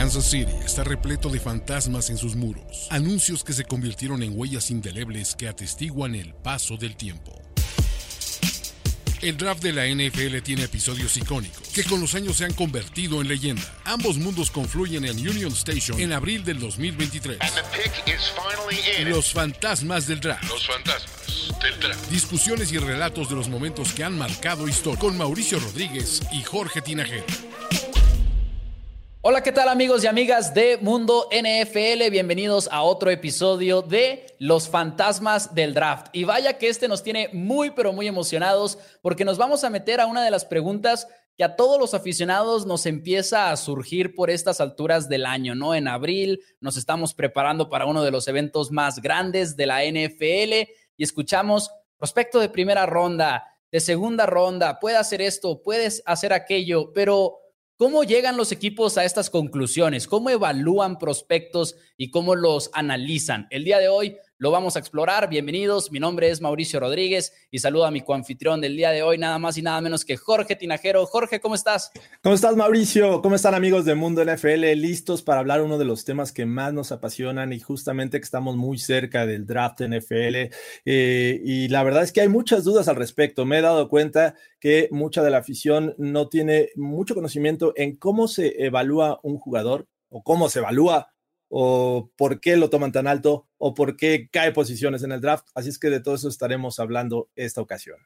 Kansas City está repleto de fantasmas en sus muros, anuncios que se convirtieron en huellas indelebles que atestiguan el paso del tiempo. El draft de la NFL tiene episodios icónicos que con los años se han convertido en leyenda. Ambos mundos confluyen en Union Station en abril del 2023. Los fantasmas del draft. Los fantasmas del draft. Discusiones y relatos de los momentos que han marcado historia con Mauricio Rodríguez y Jorge Tinajero. Hola, ¿qué tal amigos y amigas de Mundo NFL? Bienvenidos a otro episodio de Los Fantasmas del Draft. Y vaya que este nos tiene muy, pero muy emocionados porque nos vamos a meter a una de las preguntas que a todos los aficionados nos empieza a surgir por estas alturas del año, ¿no? En abril nos estamos preparando para uno de los eventos más grandes de la NFL y escuchamos prospecto de primera ronda, de segunda ronda, puede hacer esto, puedes hacer aquello, pero ¿Cómo llegan los equipos a estas conclusiones? ¿Cómo evalúan prospectos y cómo los analizan? El día de hoy lo vamos a explorar. Bienvenidos, mi nombre es Mauricio Rodríguez y saludo a mi coanfitrión del día de hoy, nada más y nada menos que Jorge Tinajero. Jorge, ¿cómo estás? ¿Cómo estás, Mauricio? ¿Cómo están amigos de Mundo NFL? Listos para hablar uno de los temas que más nos apasionan y justamente que estamos muy cerca del draft NFL. Eh, y la verdad es que hay muchas dudas al respecto. Me he dado cuenta que mucha de la afición no tiene mucho conocimiento en cómo se evalúa un jugador o cómo se evalúa o por qué lo toman tan alto o por qué cae posiciones en el draft. Así es que de todo eso estaremos hablando esta ocasión.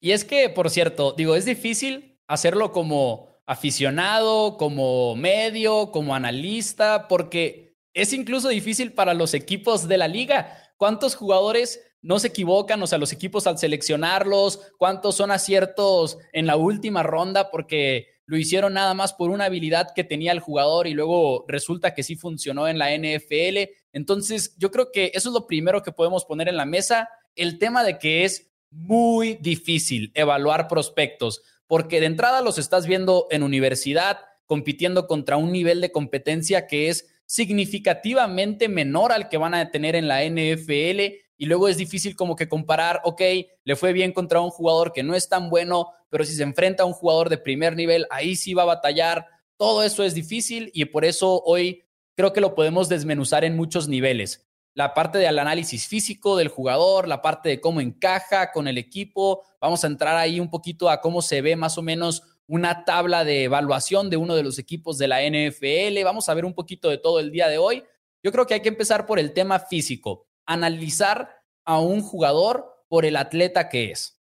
Y es que, por cierto, digo, es difícil hacerlo como aficionado, como medio, como analista, porque es incluso difícil para los equipos de la liga. ¿Cuántos jugadores no se equivocan, o sea, los equipos al seleccionarlos, cuántos son aciertos en la última ronda porque lo hicieron nada más por una habilidad que tenía el jugador y luego resulta que sí funcionó en la NFL. Entonces, yo creo que eso es lo primero que podemos poner en la mesa, el tema de que es muy difícil evaluar prospectos, porque de entrada los estás viendo en universidad compitiendo contra un nivel de competencia que es significativamente menor al que van a tener en la NFL y luego es difícil como que comparar, ok, le fue bien contra un jugador que no es tan bueno, pero si se enfrenta a un jugador de primer nivel, ahí sí va a batallar. Todo eso es difícil y por eso hoy creo que lo podemos desmenuzar en muchos niveles. La parte del análisis físico del jugador, la parte de cómo encaja con el equipo. Vamos a entrar ahí un poquito a cómo se ve más o menos una tabla de evaluación de uno de los equipos de la NFL. Vamos a ver un poquito de todo el día de hoy. Yo creo que hay que empezar por el tema físico analizar a un jugador por el atleta que es.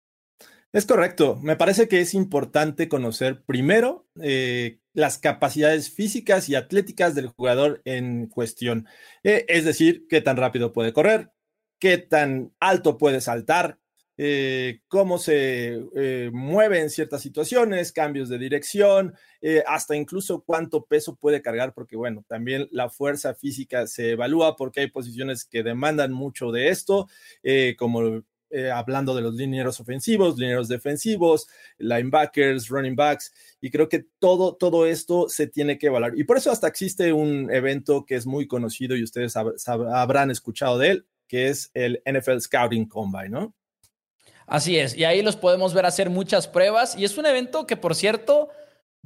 Es correcto. Me parece que es importante conocer primero eh, las capacidades físicas y atléticas del jugador en cuestión. Eh, es decir, qué tan rápido puede correr, qué tan alto puede saltar, eh, cómo se eh, mueve en ciertas situaciones, cambios de dirección, eh, hasta incluso cuánto peso puede cargar, porque bueno, también la fuerza física se evalúa porque hay posiciones que demandan mucho de esto, como hablando de los linieros ofensivos, linieros defensivos, linebackers, running backs, y creo que todo, todo esto se tiene que evaluar. Y por eso hasta existe un evento que es muy conocido y ustedes habrán escuchado de él, que es el NFL Scouting Combine, ¿no? Así es, y ahí los podemos ver hacer muchas pruebas y es un evento que, por cierto,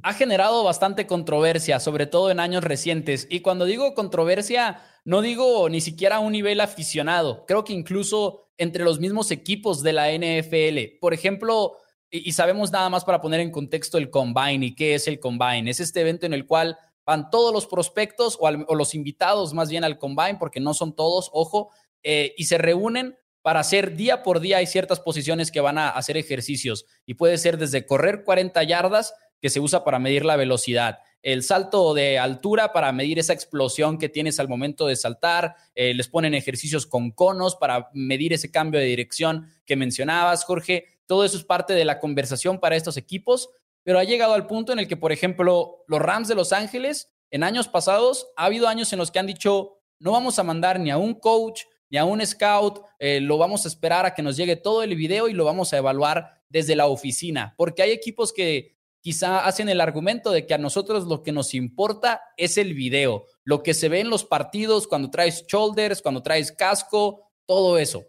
ha generado bastante controversia, sobre todo en años recientes. Y cuando digo controversia, no digo ni siquiera a un nivel aficionado, creo que incluso entre los mismos equipos de la NFL. Por ejemplo, y, sabemos nada más para poner en contexto el combine y qué es el combine. Es este evento en el cual van todos los prospectos o, los invitados más bien al combine, porque no son todos, ojo, eh, y se reúnen para hacer día por día hay ciertas posiciones que van a hacer ejercicios y puede ser desde correr 40 yardas que se usa para medir la velocidad, el salto de altura para medir esa explosión que tienes al momento de saltar, eh, les ponen ejercicios con conos para medir ese cambio de dirección que mencionabas, Jorge, todo eso es parte de la conversación para estos equipos, pero ha llegado al punto en el que, por ejemplo, los Rams de Los Ángeles, en años pasados, ha habido años en los que han dicho, no vamos a mandar ni a un coach, ni a un scout, eh, lo vamos a esperar a que nos llegue todo el video y lo vamos a evaluar desde la oficina, porque hay equipos que quizá hacen el argumento de que a nosotros lo que nos importa es el video, lo que se ve en los partidos cuando traes shoulders, cuando traes casco, todo eso.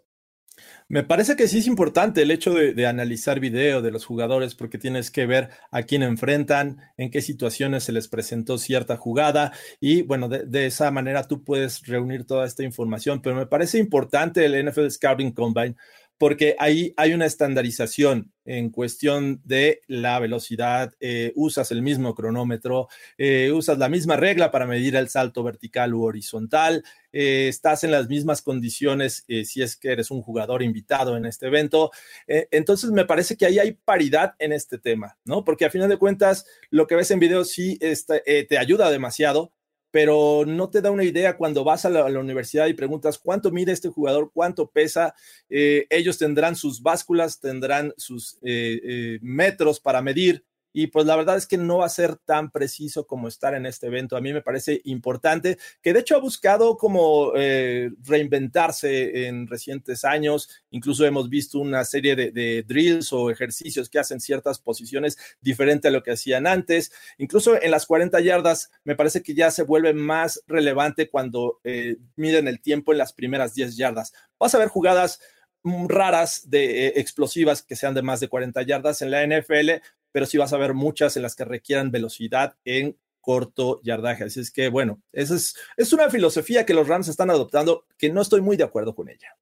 Me parece que sí es importante el hecho de, analizar video de los jugadores porque tienes que ver a quién enfrentan, en qué situaciones se les presentó cierta jugada y bueno, de, de, esa manera tú puedes reunir toda esta información, pero me parece importante el NFL Scouting Combine porque ahí hay una estandarización en cuestión de la velocidad, eh, usas el mismo cronómetro, eh, usas la misma regla para medir el salto vertical u horizontal, eh, estás en las mismas condiciones si es que eres un jugador invitado en este evento. entonces me parece que ahí hay paridad en este tema, ¿no? Porque a final de cuentas lo que ves en video sí te ayuda demasiado, pero no te da una idea cuando vas a la, universidad y preguntas cuánto mide este jugador, cuánto pesa. Eh, ellos tendrán sus básculas, tendrán sus eh, eh, metros para medir y pues la verdad es que no va a ser tan preciso como estar en este evento. A mí me parece importante, que de hecho ha buscado como eh, reinventarse en recientes años. Incluso hemos visto una serie de, drills o ejercicios que hacen ciertas posiciones diferente a lo que hacían antes. Incluso en las 40 yardas me parece que ya se vuelve más relevante cuando eh, miden el tiempo en las primeras 10 yardas. Vas a ver jugadas mm, raras de eh, explosivas que sean de más de 40 yardas en la NFL, pero sí vas a ver muchas en las que requieran velocidad en corto yardaje. Así es que, bueno, esa es, es una filosofía que los Rams están adoptando que no estoy muy de acuerdo con ella.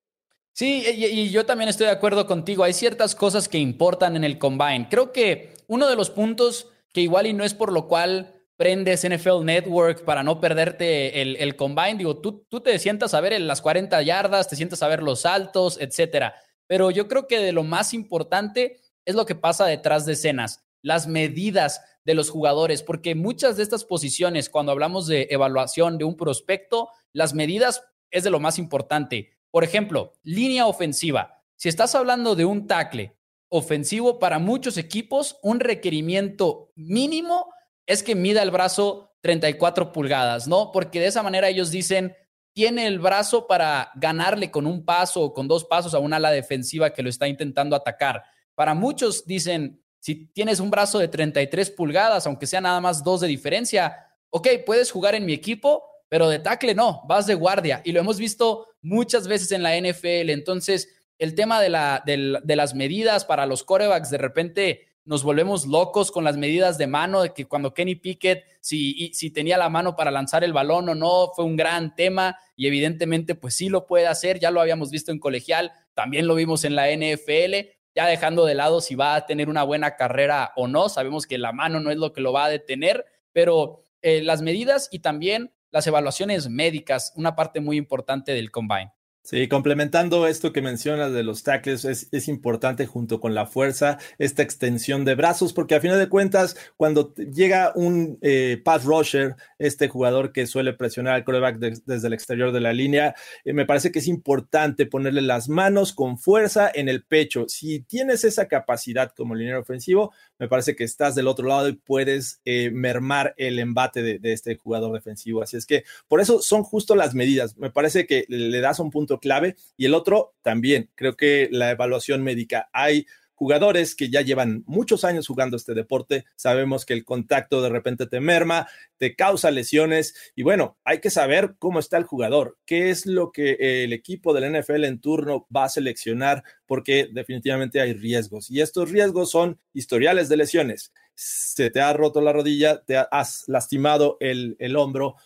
Sí, y, yo también estoy de acuerdo contigo. Hay ciertas cosas que importan en el combine. Creo que uno de los puntos que igual y no es por lo cual prendes NFL Network para no perderte el, el combine, digo, tú, tú te sientas a ver las 40 yardas, te sientas a ver los saltos, etcétera. Pero yo creo que de lo más importante es lo que pasa detrás de escenas, las medidas de los jugadores, porque muchas de estas posiciones, cuando hablamos de evaluación de un prospecto, las medidas es de lo más importante. Por ejemplo, línea ofensiva. Si estás hablando de un tackle ofensivo para muchos equipos, un requerimiento mínimo es que mida el brazo 34 pulgadas, ¿no? Porque de esa manera ellos dicen, tiene el brazo para ganarle con un paso o con dos pasos a una ala defensiva que lo está intentando atacar. Para muchos dicen, si tienes un brazo de 33 pulgadas, aunque sea nada más dos de diferencia, ok, puedes jugar en mi equipo, pero de tackle no, vas de guardia. Y lo hemos visto muchas veces en la NFL. Entonces, el tema de, la, de, las medidas para los corebacks, de repente nos volvemos locos con las medidas de mano, de que cuando Kenny Pickett, si, si tenía la mano para lanzar el balón o no, fue un gran tema y evidentemente pues sí lo puede hacer, ya lo habíamos visto en colegial, también lo vimos en la NFL, ya dejando de lado si va a tener una buena carrera o no, sabemos que la mano no es lo que lo va a detener, pero eh, las medidas y también las evaluaciones médicas, una parte muy importante del combine. Sí, complementando esto que mencionas de los tackles, es, importante junto con la fuerza esta extensión de brazos, porque a final de cuentas, cuando llega un eh, pass rusher, este jugador que suele presionar al coreback desde el exterior de la línea, eh, me parece que es importante ponerle las manos con fuerza en el pecho. Si tienes esa capacidad como liniero ofensivo, me parece que estás del otro lado y puedes eh, mermar el embate de, de este jugador defensivo. Así es que por eso son justo las medidas. Me parece que le das un punto clave. Y el otro también, creo que la evaluación médica. Hay jugadores que ya llevan muchos años jugando este deporte, sabemos que el contacto de repente te merma, te causa lesiones y bueno, hay que saber cómo está el jugador, qué es lo que el equipo del NFL en turno va a seleccionar, porque definitivamente hay riesgos y estos riesgos son historiales de lesiones. Se te ha roto la rodilla, te has lastimado el, el hombro,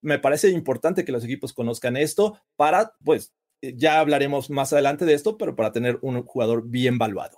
me parece importante que los equipos conozcan esto para, pues, eh, ya hablaremos más adelante de esto, pero para tener un jugador bien valuado.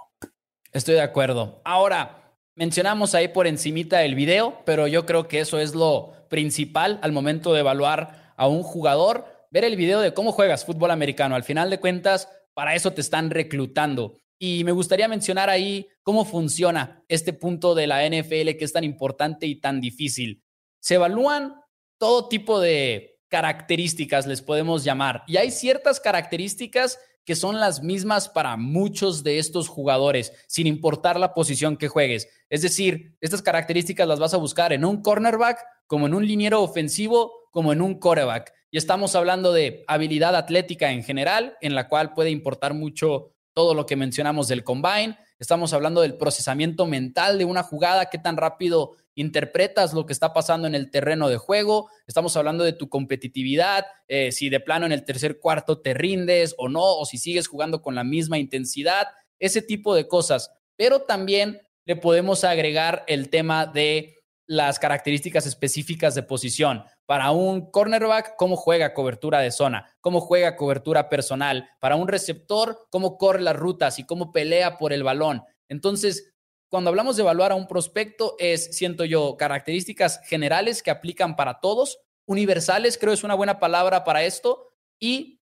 Estoy de acuerdo. Ahora, mencionamos ahí por encimita el video, pero yo creo que eso es lo principal al momento de evaluar a un jugador, ver el video de cómo juegas fútbol americano. Al final de cuentas, para eso te están reclutando. Y me gustaría mencionar ahí cómo funciona este punto de la NFL que es tan importante y tan difícil. Se evalúan todo tipo de características, les podemos llamar. Y hay ciertas características que son las mismas para muchos de estos jugadores, sin importar la posición que juegues. Es decir, estas características las vas a buscar en un cornerback, como en un liniero ofensivo, como en un coreback. Y estamos hablando de habilidad atlética en general, en la cual puede importar mucho todo lo que mencionamos del combine. Estamos hablando del procesamiento mental de una jugada, qué tan rápido interpretas lo que está pasando en el terreno de juego, estamos hablando de tu competitividad, eh, si de plano en el tercer cuarto te rindes o no, o si sigues jugando con la misma intensidad, ese tipo de cosas. Pero también le podemos agregar el tema de las características específicas de posición. Para un cornerback, cómo juega cobertura de zona, cómo juega cobertura personal. Para un receptor, cómo corre las rutas y cómo pelea por el balón. Entonces, cuando hablamos de evaluar a un prospecto, es, siento yo, características generales que aplican para todos, universales, creo es una buena palabra para esto, y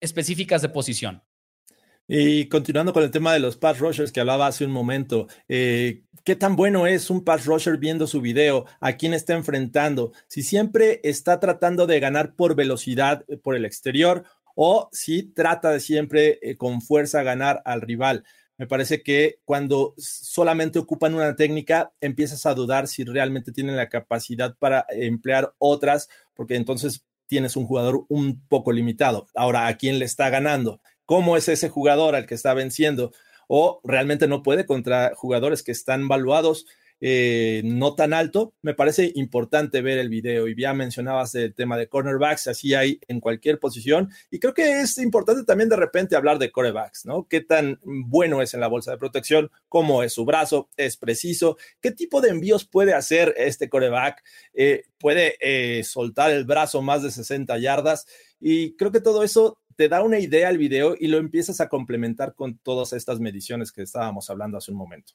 específicas de posición. Y continuando con el tema de los pass rushers que hablaba hace un momento, eh, ¿qué tan bueno es un pass rusher viendo su video? ¿A quién está enfrentando? Si siempre está tratando de ganar por velocidad eh, por el exterior o si trata de siempre eh, con fuerza ganar al rival. Me parece que cuando solamente ocupan una técnica, empiezas a dudar si realmente tienen la capacidad para emplear otras, porque entonces tienes un jugador un poco limitado. Ahora, ¿a quién le está ganando? cómo es ese jugador al que está venciendo o realmente no puede contra jugadores que están valuados eh, no tan alto. Me parece importante ver el video y ya mencionabas el tema de cornerbacks, así hay en cualquier posición. Y creo que es importante también de repente hablar de corebacks, ¿no? ¿Qué tan bueno es en la bolsa de protección? ¿Cómo es su brazo? ¿Es preciso? ¿Qué tipo de envíos puede hacer este coreback? Eh, ¿Puede eh, soltar el brazo más de 60 yardas? Y creo que todo eso te da una idea al video y lo empiezas a complementar con todas estas mediciones que estábamos hablando hace un momento.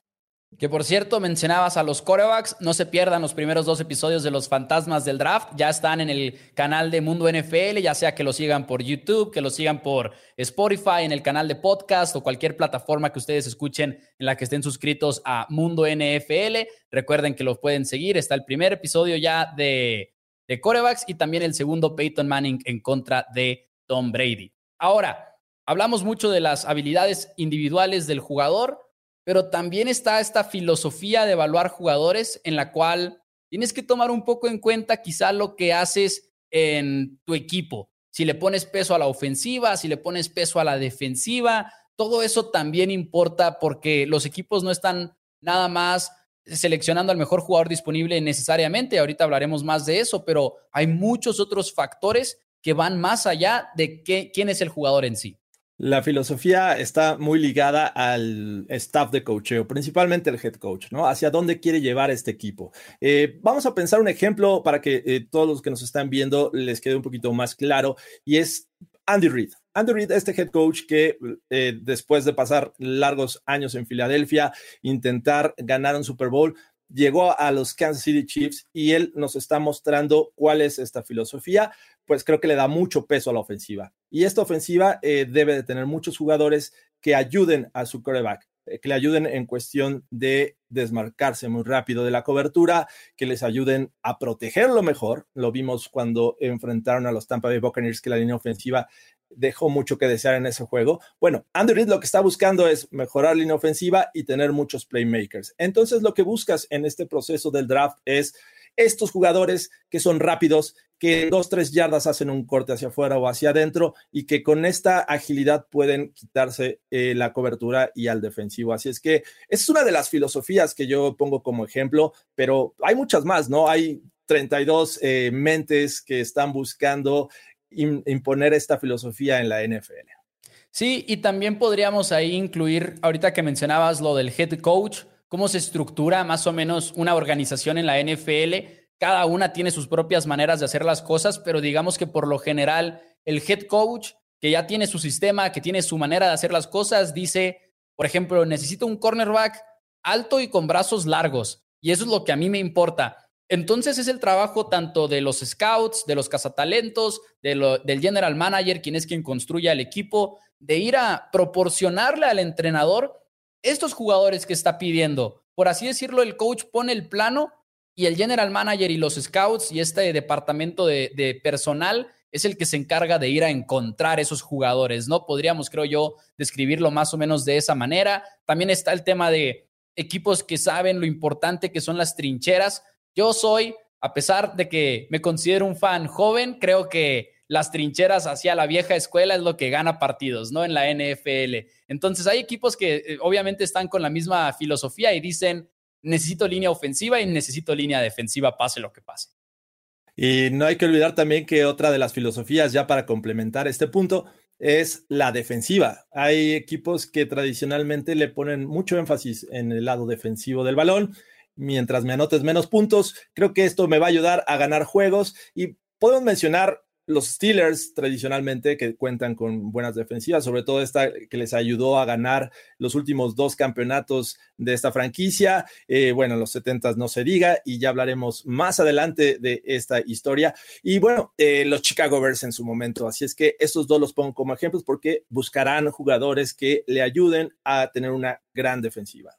Que por cierto, mencionabas a los corebacks. No se pierdan los primeros dos episodios de los fantasmas del draft. Ya están en el canal de Mundo NFL, ya sea que lo sigan por YouTube, que lo sigan por Spotify, en el canal de podcast o cualquier plataforma que ustedes escuchen en la que estén suscritos a Mundo NFL. Recuerden que los pueden seguir. Está el primer episodio ya de, de corebacks y también el segundo Peyton Manning en contra de Tom Brady. Ahora, hablamos mucho de las habilidades individuales del jugador, pero también está esta filosofía de evaluar jugadores en la cual tienes que tomar un poco en cuenta quizá lo que haces en tu equipo. Si le pones peso a la ofensiva, si le pones peso a la defensiva, todo eso también importa porque los equipos no están nada más seleccionando al mejor jugador disponible necesariamente. Ahorita hablaremos más de eso, pero hay muchos otros factores que van más allá de qué, quién es el jugador en sí. La filosofía está muy ligada al staff de coacheo, principalmente el head coach, ¿no? Hacia dónde quiere llevar este equipo. Eh, vamos a pensar un ejemplo para que eh, todos los que nos están viendo les quede un poquito más claro y es Andy Reid. Andy Reid, este head coach que eh, después de pasar largos años en Filadelfia, intentar ganar un Super Bowl, llegó a los Kansas City Chiefs y él nos está mostrando cuál es esta filosofía pues creo que le da mucho peso a la ofensiva. Y esta ofensiva eh, debe de tener muchos jugadores que ayuden a su quarterback, eh, que le ayuden en cuestión de desmarcarse muy rápido de la cobertura, que les ayuden a protegerlo mejor. Lo vimos cuando enfrentaron a los Tampa Bay Buccaneers, que la línea ofensiva dejó mucho que desear en ese juego. Bueno, Andrew Reid lo que está buscando es mejorar la línea ofensiva y tener muchos playmakers. Entonces, lo que buscas en este proceso del draft es estos jugadores que son rápidos, que dos, tres yardas hacen un corte hacia afuera o hacia adentro y que con esta agilidad pueden quitarse eh, la cobertura y al defensivo. Así es que es una de las filosofías que yo pongo como ejemplo, pero hay muchas más, ¿no? Hay 32 eh, mentes que están buscando imponer esta filosofía en la NFL. Sí, y también podríamos ahí incluir, ahorita que mencionabas lo del head coach, cómo se estructura más o menos una organización en la NFL cada una tiene sus propias maneras de hacer las cosas, pero digamos que por lo general el head coach, que ya tiene su sistema, que tiene su manera de hacer las cosas, dice, por ejemplo, necesito un cornerback alto y con brazos largos. Y eso es lo que a mí me importa. Entonces es el trabajo tanto de los scouts, de los cazatalentos, de del general manager, quien es quien construye el equipo, de ir a proporcionarle al entrenador estos jugadores que está pidiendo. Por así decirlo, el coach pone el plano y el general manager y los scouts y este departamento de, personal es el que se encarga de ir a encontrar esos jugadores, ¿no? Podríamos, creo yo, describirlo más o menos de esa manera. También está el tema de equipos que saben lo importante que son las trincheras. Yo soy, a pesar de que me considero un fan joven, creo que las trincheras hacia la vieja escuela es lo que gana partidos, ¿no? En la NFL. Entonces hay equipos que eh, obviamente están con la misma filosofía y dicen, necesito línea ofensiva y necesito línea defensiva, pase lo que pase. Y no hay que olvidar también que otra de las filosofías, ya para complementar este punto, es la defensiva. Hay equipos que tradicionalmente le ponen mucho énfasis en el lado defensivo del balón. Mientras me anotes menos puntos, creo que esto me va a ayudar a ganar juegos y podemos mencionar los Steelers tradicionalmente que cuentan con buenas defensivas, sobre todo esta que les ayudó a ganar los últimos dos campeonatos de esta franquicia. Eh, bueno, los 70 no se diga y ya hablaremos más adelante de esta historia. Y bueno, eh, los Chicago Bears en su momento. Así es que estos dos los pongo como ejemplos porque buscarán jugadores que le ayuden a tener una gran defensiva.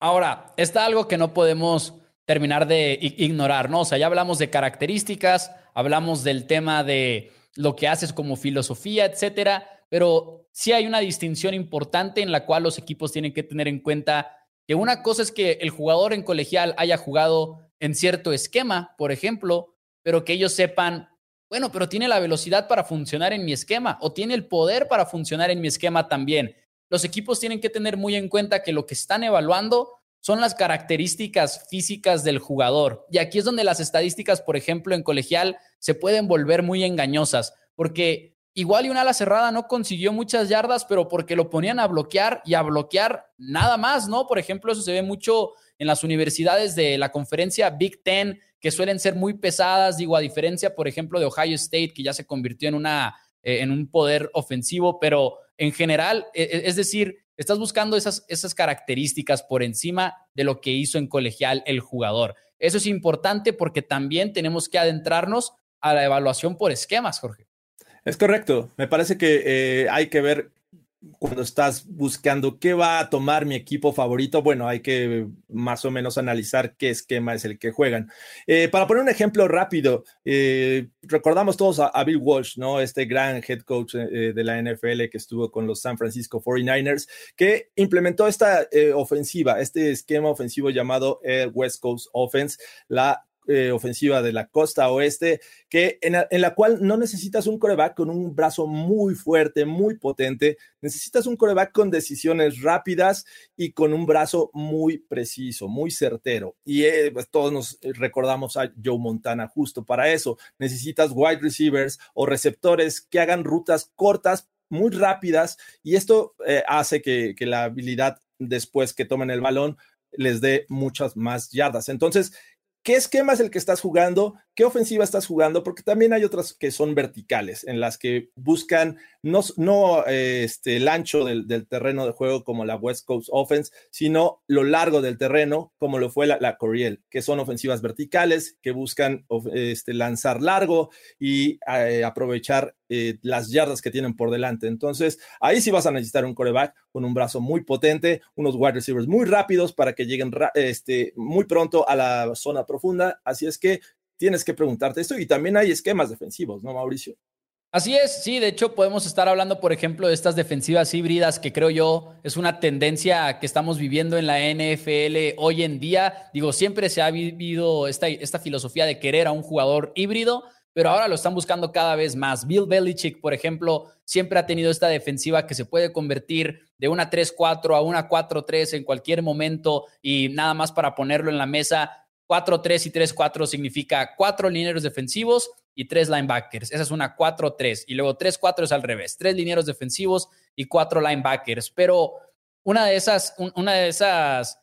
Ahora, está algo que no podemos terminar de ignorar, ¿no? O sea, ya hablamos de características, hablamos del tema de lo que haces como filosofía, etcétera, pero sí hay una distinción importante en la cual los equipos tienen que tener en cuenta que una cosa es que el jugador en colegial haya jugado en cierto esquema, por ejemplo, pero que ellos sepan, bueno, pero tiene la velocidad para funcionar en mi esquema o tiene el poder para funcionar en mi esquema también. Los equipos tienen que tener muy en cuenta que lo que están evaluando son las características físicas del jugador. Y aquí es donde las estadísticas, por ejemplo, en colegial se pueden volver muy engañosas, porque igual y una ala cerrada no consiguió muchas yardas, pero porque lo ponían a bloquear y a bloquear nada más, ¿no? Por ejemplo, eso se ve mucho en las universidades de la conferencia Big Ten, que suelen ser muy pesadas, digo, a diferencia, por ejemplo, de Ohio State, que ya se convirtió en, una, eh, en un poder ofensivo, pero en general, e, e, es decir, Estás buscando esas, esas características por encima de lo que hizo en colegial el jugador. Eso es importante porque también tenemos que adentrarnos a la evaluación por esquemas, Jorge. Es correcto. Me parece que eh, hay que ver cuando estás buscando qué va a tomar mi equipo favorito, bueno, hay que más o menos analizar qué esquema es el que juegan. Eh, para poner un ejemplo rápido, eh, recordamos todos a, Bill Walsh, ¿no? Este gran head coach eh, de la NFL que estuvo con los San Francisco 49ers, que implementó esta ofensiva, este esquema ofensivo llamado West Coast Offense, la eh, ofensiva de la costa oeste, que en la, cual no necesitas un coreback con un brazo muy fuerte, muy potente, necesitas un coreback con decisiones rápidas y con un brazo muy preciso, muy certero. Y eh, pues, todos nos recordamos a Joe Montana justo para eso. Necesitas wide receivers o receptores que hagan rutas cortas muy rápidas y esto eh, hace que, la habilidad después que tomen el balón les dé muchas más yardas. Entonces, ¿Qué esquema es el que estás jugando? ¿Qué ofensiva estás jugando? Porque también hay otras que son verticales, en las que buscan no, no este, el ancho del, terreno de juego como la West Coast Offense, sino lo largo del terreno como lo fue la, la Coriel, que son ofensivas verticales que buscan este, lanzar largo y eh, aprovechar eh, las yardas que tienen por delante. Entonces, ahí sí vas a necesitar un coreback con un brazo muy potente, unos wide receivers muy rápidos para que lleguen este, muy pronto a la zona profunda. Así es que tienes que preguntarte esto y también hay esquemas defensivos, ¿no, Mauricio? Así es, sí, de hecho podemos estar hablando, por ejemplo, de estas defensivas híbridas que creo yo es una tendencia que estamos viviendo en la NFL hoy en día. Digo, siempre se ha vivido esta, esta filosofía de querer a un jugador híbrido, pero ahora lo están buscando cada vez más. Bill Belichick, por ejemplo, siempre ha tenido esta defensiva que se puede convertir de una 3-4 a una 4-3 en cualquier momento y nada más para ponerlo en la mesa. 4-3 y 3-4 significa cuatro lineros defensivos y tres linebackers. Esa es una 4-3. Y luego 3-4 es al revés. Tres linieros defensivos y cuatro linebackers. Pero una de esas, una de esas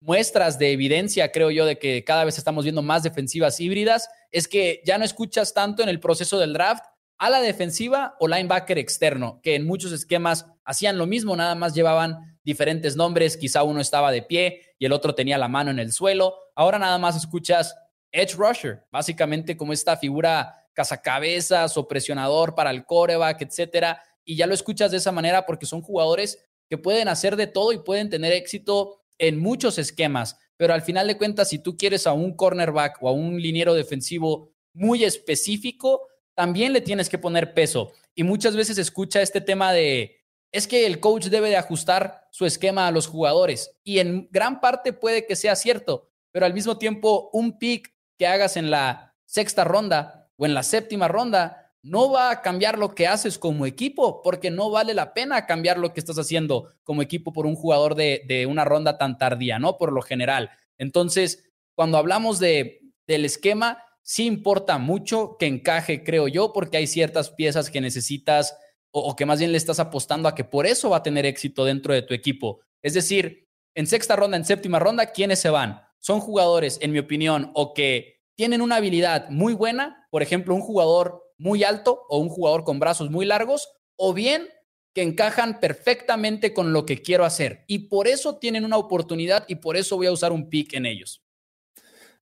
muestras de evidencia, creo yo, de que cada vez estamos viendo más defensivas híbridas, es que ya no escuchas tanto en el proceso del draft a la defensiva o linebacker externo, que en muchos esquemas hacían lo mismo, nada más llevaban diferentes nombres, quizá uno estaba de pie y el otro tenía la mano en el suelo. Ahora nada más escuchas edge rusher, básicamente como esta figura cazacabezas o presionador para el coreback, etcétera, y ya lo escuchas de esa manera porque son jugadores que pueden hacer de todo y pueden tener éxito en muchos esquemas, pero al final de cuentas, si tú quieres a un cornerback o a un liniero defensivo muy específico, también le tienes que poner peso. Y muchas veces escucha este tema de, es que el coach debe de ajustar su esquema a los jugadores. Y en gran parte puede que sea cierto, pero al mismo tiempo un pick que hagas en la sexta ronda o en la séptima ronda no va a cambiar lo que haces como equipo, porque no vale la pena cambiar lo que estás haciendo como equipo por un jugador de, de una ronda tan tardía, ¿no? Por lo general. Entonces, cuando hablamos de, del esquema, sí importa mucho que encaje, creo yo, porque hay ciertas piezas que necesitas o, o, que más bien le estás apostando a que por eso va a tener éxito dentro de tu equipo. Es decir, en sexta ronda, en séptima ronda, ¿quiénes se van? Son jugadores, en mi opinión, o que tienen una habilidad muy buena, por ejemplo, un jugador muy alto o un jugador con brazos muy largos, o bien que encajan perfectamente con lo que quiero hacer. Y por eso tienen una oportunidad y por eso voy a usar un pick en ellos.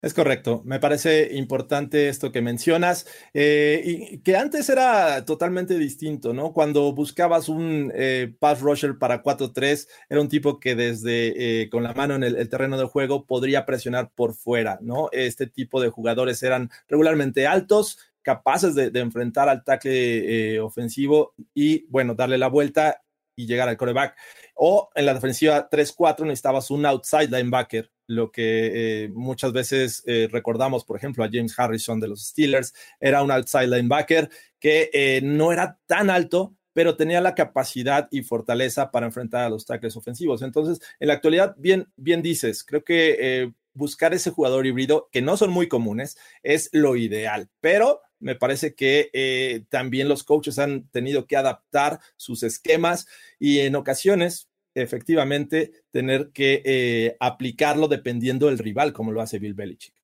Es correcto, me parece importante esto que mencionas, eh, y que antes era totalmente distinto, ¿no? Cuando buscabas un eh, pass rusher para 4-3, era un tipo que desde eh, con la mano en el, terreno de juego podría presionar por fuera, ¿no? Este tipo de jugadores eran regularmente altos, capaces de, de enfrentar al tackle eh, ofensivo y, bueno, darle la vuelta y llegar al coreback. O en la defensiva 3-4 necesitabas un outside linebacker, lo que eh, muchas veces eh, recordamos, por ejemplo, a James Harrison de los Steelers, era un outside linebacker que eh, no era tan alto, pero tenía la capacidad y fortaleza para enfrentar a los tackles ofensivos. Entonces, en la actualidad, bien, bien dices, creo que eh, buscar ese jugador híbrido, que no son muy comunes, es lo ideal, pero me parece que eh, también los coaches han tenido que adaptar sus esquemas y en ocasiones, efectivamente, tener que eh, aplicarlo dependiendo del rival, como lo hace Bill Belichick.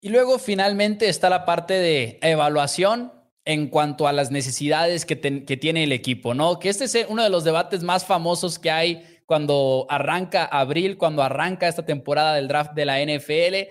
Y luego finalmente está la parte de evaluación en cuanto a las necesidades que, que, tiene el equipo, ¿no? Que este es uno de los debates más famosos que hay cuando arranca abril, cuando arranca esta temporada del draft de la NFL.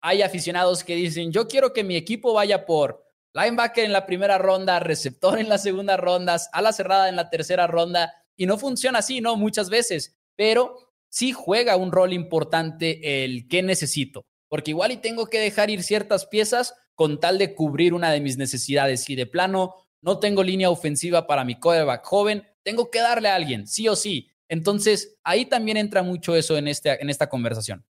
Hay aficionados que dicen, yo quiero que mi equipo vaya por linebacker en la primera ronda, receptor en la segunda ronda, ala cerrada en la tercera ronda, y no funciona así, ¿no? Muchas veces, pero sí juega un rol importante el que necesito, porque igual y tengo que dejar ir ciertas piezas con tal de cubrir una de mis necesidades. Y de plano, no tengo línea ofensiva para mi quarterback joven, tengo que darle a alguien, sí o sí. Entonces, ahí también entra mucho eso en, este, en esta conversación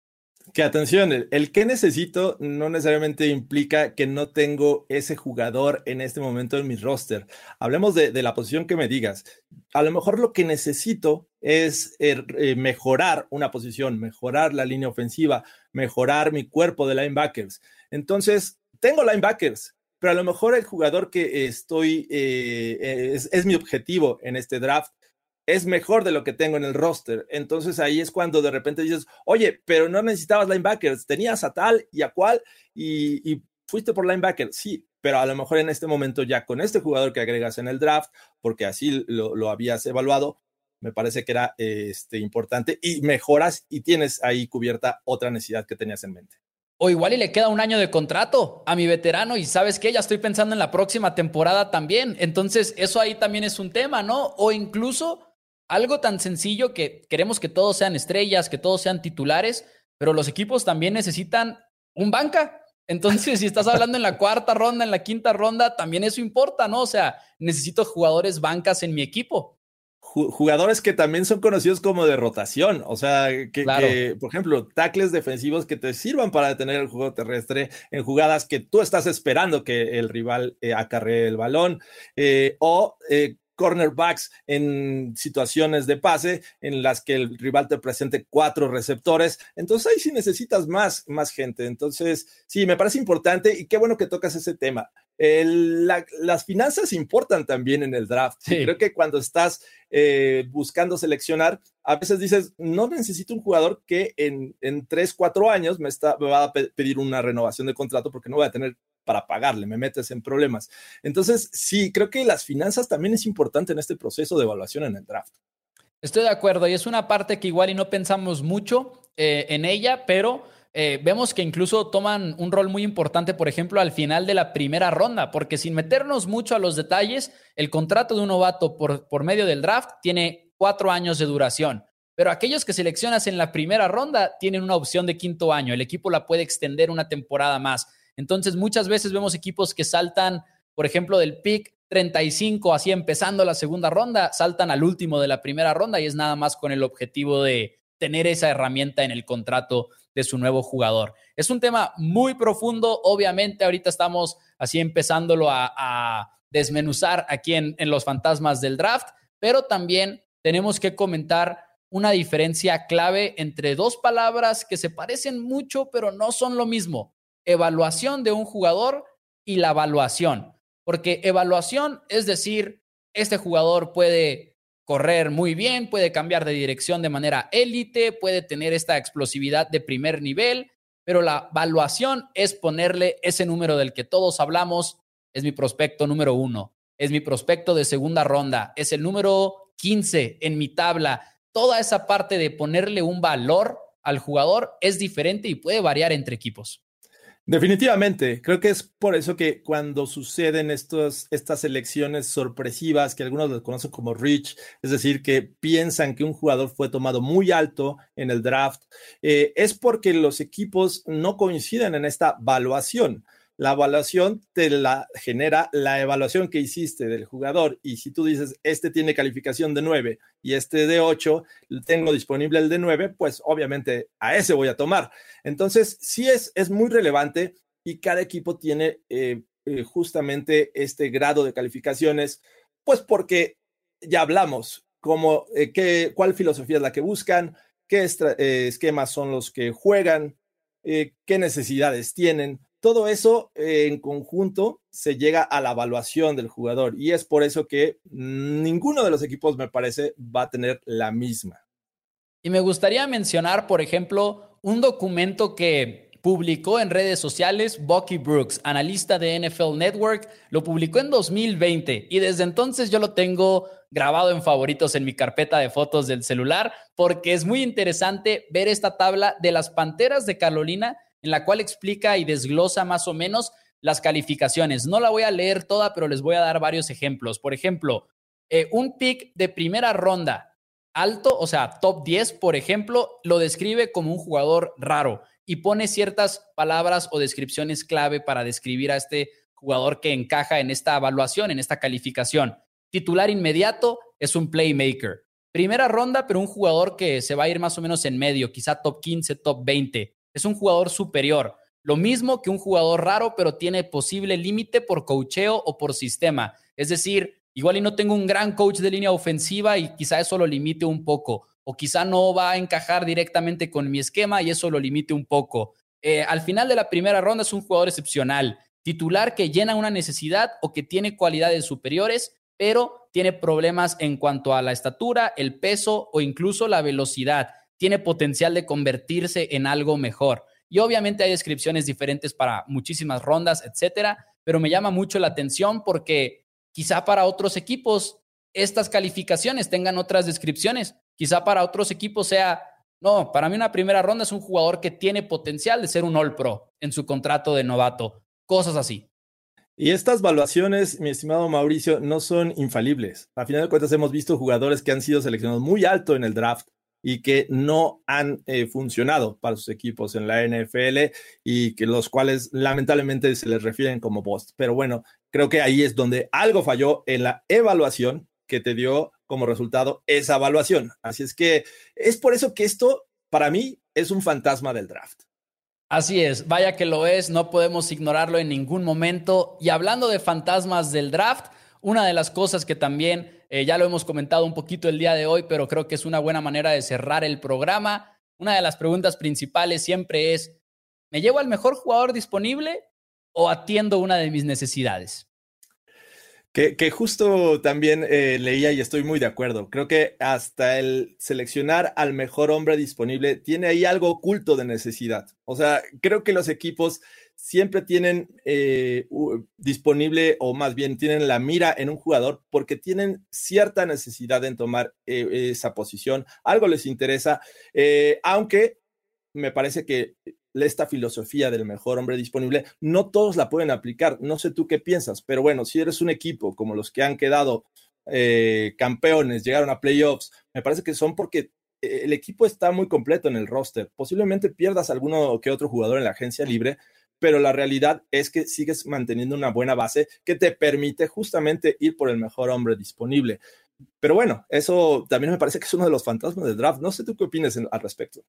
que atención, el, que necesito no necesariamente implica que no tengo ese jugador en este momento en mi roster. Hablemos de, la posición que me digas. A lo mejor lo que necesito es eh, eh, mejorar una posición, mejorar la línea ofensiva, mejorar mi cuerpo de linebackers. Entonces, tengo linebackers, pero a lo mejor el jugador que estoy, eh, es, es mi objetivo en este draft es mejor de lo que tengo en el roster. Entonces ahí es cuando de repente dices, oye, pero no necesitabas linebackers, tenías a tal y a cual y, y fuiste por linebacker. Sí, pero a lo mejor en este momento ya con este jugador que agregas en el draft, porque así lo, lo habías evaluado, me parece que era este, importante y mejoras y tienes ahí cubierta otra necesidad que tenías en mente. O igual y le queda un año de contrato a mi veterano y sabes que ya estoy pensando en la próxima temporada también. Entonces, eso ahí también es un tema, ¿no? O incluso algo tan sencillo que queremos que todos sean estrellas, que todos sean titulares, pero los equipos también necesitan un banca. Entonces, si estás hablando en la cuarta ronda, en la quinta ronda, también eso importa, ¿no? O sea, necesito jugadores bancas en mi equipo. Jugadores que también son conocidos como de rotación, o sea, que, claro. que, por ejemplo, tackles defensivos que te sirvan para detener el juego terrestre en jugadas que tú estás esperando que el rival eh, acarree el balón, eh, o eh, cornerbacks en situaciones de pase en las que el rival te presente cuatro receptores. Entonces ahí sí necesitas más, más gente. Entonces, sí, me parece importante y qué bueno que tocas ese tema. El, la, las finanzas importan también en el draft. Sí. Creo que cuando estás eh, buscando seleccionar, a veces dices, no necesito un jugador que en, en tres, cuatro años me, está, me va a pedir una renovación de contrato porque no voy a tener para pagarle, me metes en problemas. Entonces, sí, creo que las finanzas también es importante en este proceso de evaluación en el draft. Estoy de acuerdo y es una parte que igual y no pensamos mucho eh, en ella, pero eh, vemos que incluso toman un rol muy importante, por ejemplo, al final de la primera ronda, porque sin meternos mucho a los detalles, el contrato de un novato por, por medio del draft tiene cuatro años de duración. Pero aquellos que seleccionas en la primera ronda tienen una opción de quinto año. El equipo la puede extender una temporada más. Entonces, muchas veces vemos equipos que saltan, por ejemplo, del pick 35, así empezando la segunda ronda, saltan al último de la primera ronda y es nada más con el objetivo de tener esa herramienta en el contrato de su nuevo jugador. Es un tema muy profundo, obviamente ahorita estamos así empezándolo a, desmenuzar aquí en los fantasmas del draft, pero también tenemos que comentar una diferencia clave entre dos palabras que se parecen mucho, pero no son lo mismo. Evaluación de un jugador y la evaluación. Porque evaluación es decir, este jugador puede correr muy bien, puede cambiar de dirección de manera élite, puede tener esta explosividad de primer nivel, pero la evaluación es ponerle ese número del que todos hablamos, es mi prospecto número uno, es mi prospecto de segunda ronda, es el número 15 en mi tabla. Toda esa parte de ponerle un valor al jugador es diferente y puede variar entre equipos. Definitivamente, creo que es por eso que cuando suceden estas elecciones sorpresivas, que algunos los conocen como rich, es decir, que piensan que un jugador fue tomado muy alto en el draft, eh, es porque los equipos no coinciden en esta evaluación la evaluación te la genera la evaluación que hiciste del jugador. Y si tú dices, este tiene calificación de 9 y este de 8, tengo disponible el de 9, pues obviamente a ese voy a tomar. Entonces, sí es, es muy relevante y cada equipo tiene eh, eh, justamente este grado de calificaciones, pues porque ya hablamos, eh, qué, cuál filosofía es la que buscan, qué esquemas son los que juegan, qué necesidades tienen todo eso eh, en conjunto se llega a la evaluación del jugador y es por eso que ninguno de los equipos, me parece, va a tener la misma. Y me gustaría mencionar, por ejemplo, un documento que publicó en redes sociales Bucky Brooks, analista de NFL Network, lo publicó en 2020 y desde entonces yo lo tengo grabado en favoritos en mi carpeta de fotos del celular porque es muy interesante ver esta tabla de las Panteras de Carolina en la cual explica y desglosa más o menos las calificaciones. No la voy a leer toda, pero les voy a dar varios ejemplos. Por ejemplo, eh, un pick de primera ronda alto, o sea, top 10, por ejemplo, lo describe como un jugador raro y pone ciertas palabras o descripciones clave para describir a este jugador que encaja en esta evaluación, en esta calificación. Titular inmediato es un playmaker. Primera ronda, pero un jugador que se va a ir más o menos en medio, quizá top 15, top 20 es un jugador superior. Lo mismo que un jugador raro, pero tiene posible límite por cocheo o por sistema. Es decir, igual y no tengo un gran coach de línea ofensiva y quizá eso lo limite un poco. O quizá no va a encajar directamente con mi esquema y eso lo limite un poco. Eh, al final de la primera ronda es un jugador excepcional, titular que llena una necesidad o que tiene cualidades superiores, pero tiene problemas en cuanto a la estatura, el peso o incluso la velocidad tiene potencial de convertirse en algo mejor. Y obviamente hay descripciones diferentes para muchísimas rondas, etcétera, pero me llama mucho la atención porque quizá para otros equipos estas calificaciones tengan otras descripciones. Quizá para otros equipos sea, no, para mí una primera ronda es un jugador que tiene potencial de ser un All Pro en su contrato de novato, cosas así. Y estas valuaciones, mi estimado Mauricio, no son infalibles. A final de cuentas hemos visto jugadores que han sido seleccionados muy alto en el draft y que no han eh, funcionado para sus equipos en la NFL y que los cuales lamentablemente se les refieren como post. Pero bueno, creo que ahí es donde algo falló en la evaluación que te dio como resultado esa evaluación. Así es que es por eso que esto para mí es un fantasma del draft. Así es, vaya que lo es, no podemos ignorarlo en ningún momento. Y hablando de fantasmas del draft, una de las cosas que también eh, ya lo hemos comentado un poquito el día de hoy, pero creo que es una buena manera de cerrar el programa. Una de las preguntas principales siempre es, ¿me llevo al mejor jugador disponible o atiendo una de mis necesidades? Que, justo también eh, leía y estoy muy de acuerdo. Creo que hasta el seleccionar al mejor hombre disponible tiene ahí algo oculto de necesidad. O sea, creo que los equipos siempre tienen eh, disponible o más bien tienen la mira en un jugador porque tienen cierta necesidad en tomar eh, esa posición. Algo les interesa, aunque me parece que esta filosofía del mejor hombre disponible, no todos la pueden aplicar. No sé tú qué piensas, pero bueno, si eres un equipo como los que han quedado eh, campeones, llegaron a playoffs, me parece que son porque eh, el equipo está muy completo en el roster. Posiblemente pierdas alguno que otro jugador en la agencia libre, pero la realidad es que sigues manteniendo una buena base que te permite justamente ir por el mejor hombre disponible. Pero bueno, eso también me parece que es uno de los fantasmas del draft. No sé tú qué opinas al respecto.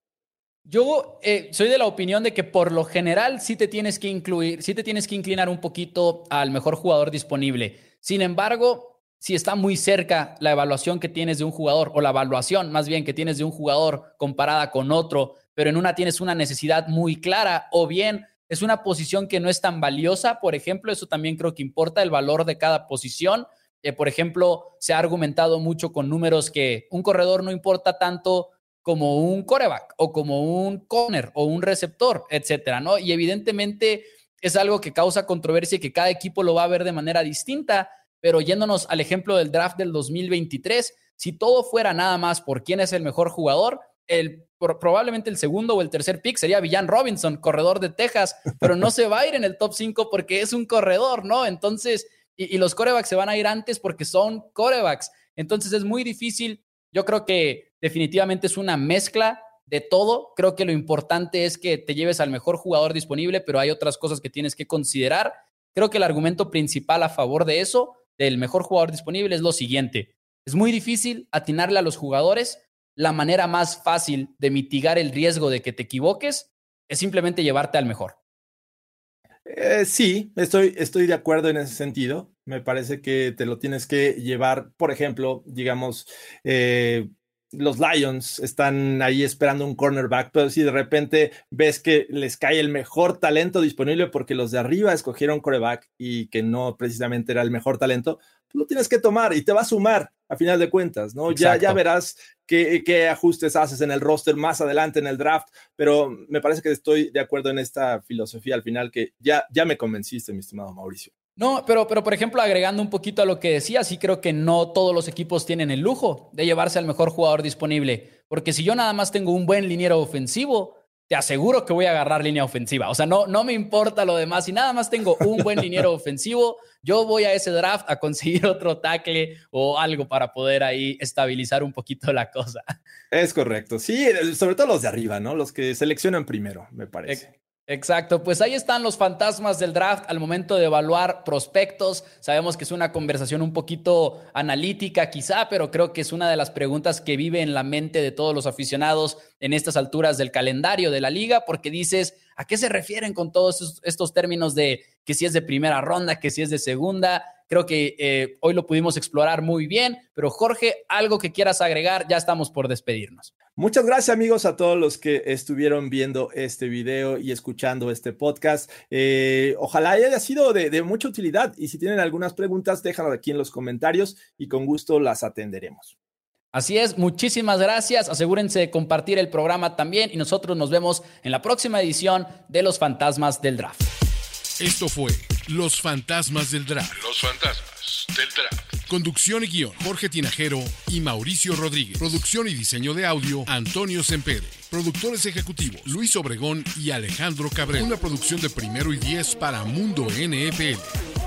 Yo eh, soy de la opinión de que por lo general sí te tienes que incluir, sí te tienes que inclinar un poquito al mejor jugador disponible. Sin embargo, si está muy cerca la evaluación que tienes de un jugador, o la evaluación más bien que tienes de un jugador comparada con otro, pero en una tienes una necesidad muy clara, o bien es una posición que no es tan valiosa, por ejemplo, eso también creo que importa el valor de cada posición. Eh, por ejemplo, se ha argumentado mucho con números que un corredor no importa tanto como un coreback o como un corner o un receptor, etcétera, ¿no? Y evidentemente es algo que causa controversia y que cada equipo lo va a ver de manera distinta, pero yéndonos al ejemplo del draft del 2023, si todo fuera nada más por quién es el mejor jugador, el, probablemente el segundo o el tercer pick sería Villan Robinson, corredor de Texas, pero no se va a ir en el top 5 porque es un corredor, ¿no? Entonces, y, y los corebacks se van a ir antes porque son corebacks. Entonces es muy difícil. Yo creo que definitivamente es una mezcla de todo. Creo que lo importante es que te lleves al mejor jugador disponible, pero hay otras cosas que tienes que considerar. Creo que el argumento principal a favor de eso, del mejor jugador disponible, es lo siguiente. Es muy difícil atinarle a los jugadores la manera más fácil de mitigar el riesgo de que te equivoques es simplemente llevarte al mejor. Eh, sí, estoy, estoy de acuerdo en ese sentido. Me parece que te lo tienes que llevar, por ejemplo, digamos, eh, los Lions están ahí esperando un cornerback, pero si de repente ves que les cae el mejor talento disponible porque los de arriba escogieron coreback y que no precisamente era el mejor talento, lo tienes que tomar y te va a sumar a final de cuentas, ¿no? Ya, ya verás qué, ajustes haces en el roster más adelante en el draft, pero me parece que estoy de acuerdo en esta filosofía al final que ya, ya me convenciste, mi estimado Mauricio. No, pero, pero por ejemplo, agregando un poquito a lo que decía, sí creo que no todos los equipos tienen el lujo de llevarse al mejor jugador disponible, porque si yo nada más tengo un buen liniero ofensivo, te aseguro que voy a agarrar línea ofensiva. O sea, no, no me importa lo demás. Si nada más tengo un buen liniero ofensivo, yo voy a ese draft a conseguir otro tackle o algo para poder ahí estabilizar un poquito la cosa. Es correcto. Sí, sobre todo los de arriba, ¿no? Los que seleccionan primero, me parece. Exacto, pues ahí están los fantasmas del draft al momento de evaluar prospectos. Sabemos que es una conversación un poquito analítica quizá, pero creo que es una de las preguntas que vive en la mente de todos los aficionados en estas alturas del calendario de la liga, porque dices, ¿a qué se refieren con todos estos, términos de que si es de primera ronda, que si es de segunda? Creo que eh, hoy lo pudimos explorar muy bien, pero Jorge, algo que quieras agregar, ya estamos por despedirnos. Muchas gracias amigos a todos los que estuvieron viendo este video y escuchando este podcast. Eh, ojalá haya sido de, de, mucha utilidad y si tienen algunas preguntas, déjanlo aquí en los comentarios y con gusto las atenderemos. Así es, muchísimas gracias. Asegúrense de compartir el programa también y nosotros nos vemos en la próxima edición de Los Fantasmas del Draft. Esto fue Los Fantasmas del Draft. Los Fantasmas del Draft. Conducción y guion, Jorge Tinajero y Mauricio Rodríguez. Producción y diseño de audio, Antonio Sempere. Productores ejecutivos, Luis Obregón y Alejandro Cabrera. Una producción de primero y diez para Mundo NFL.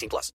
18 plus.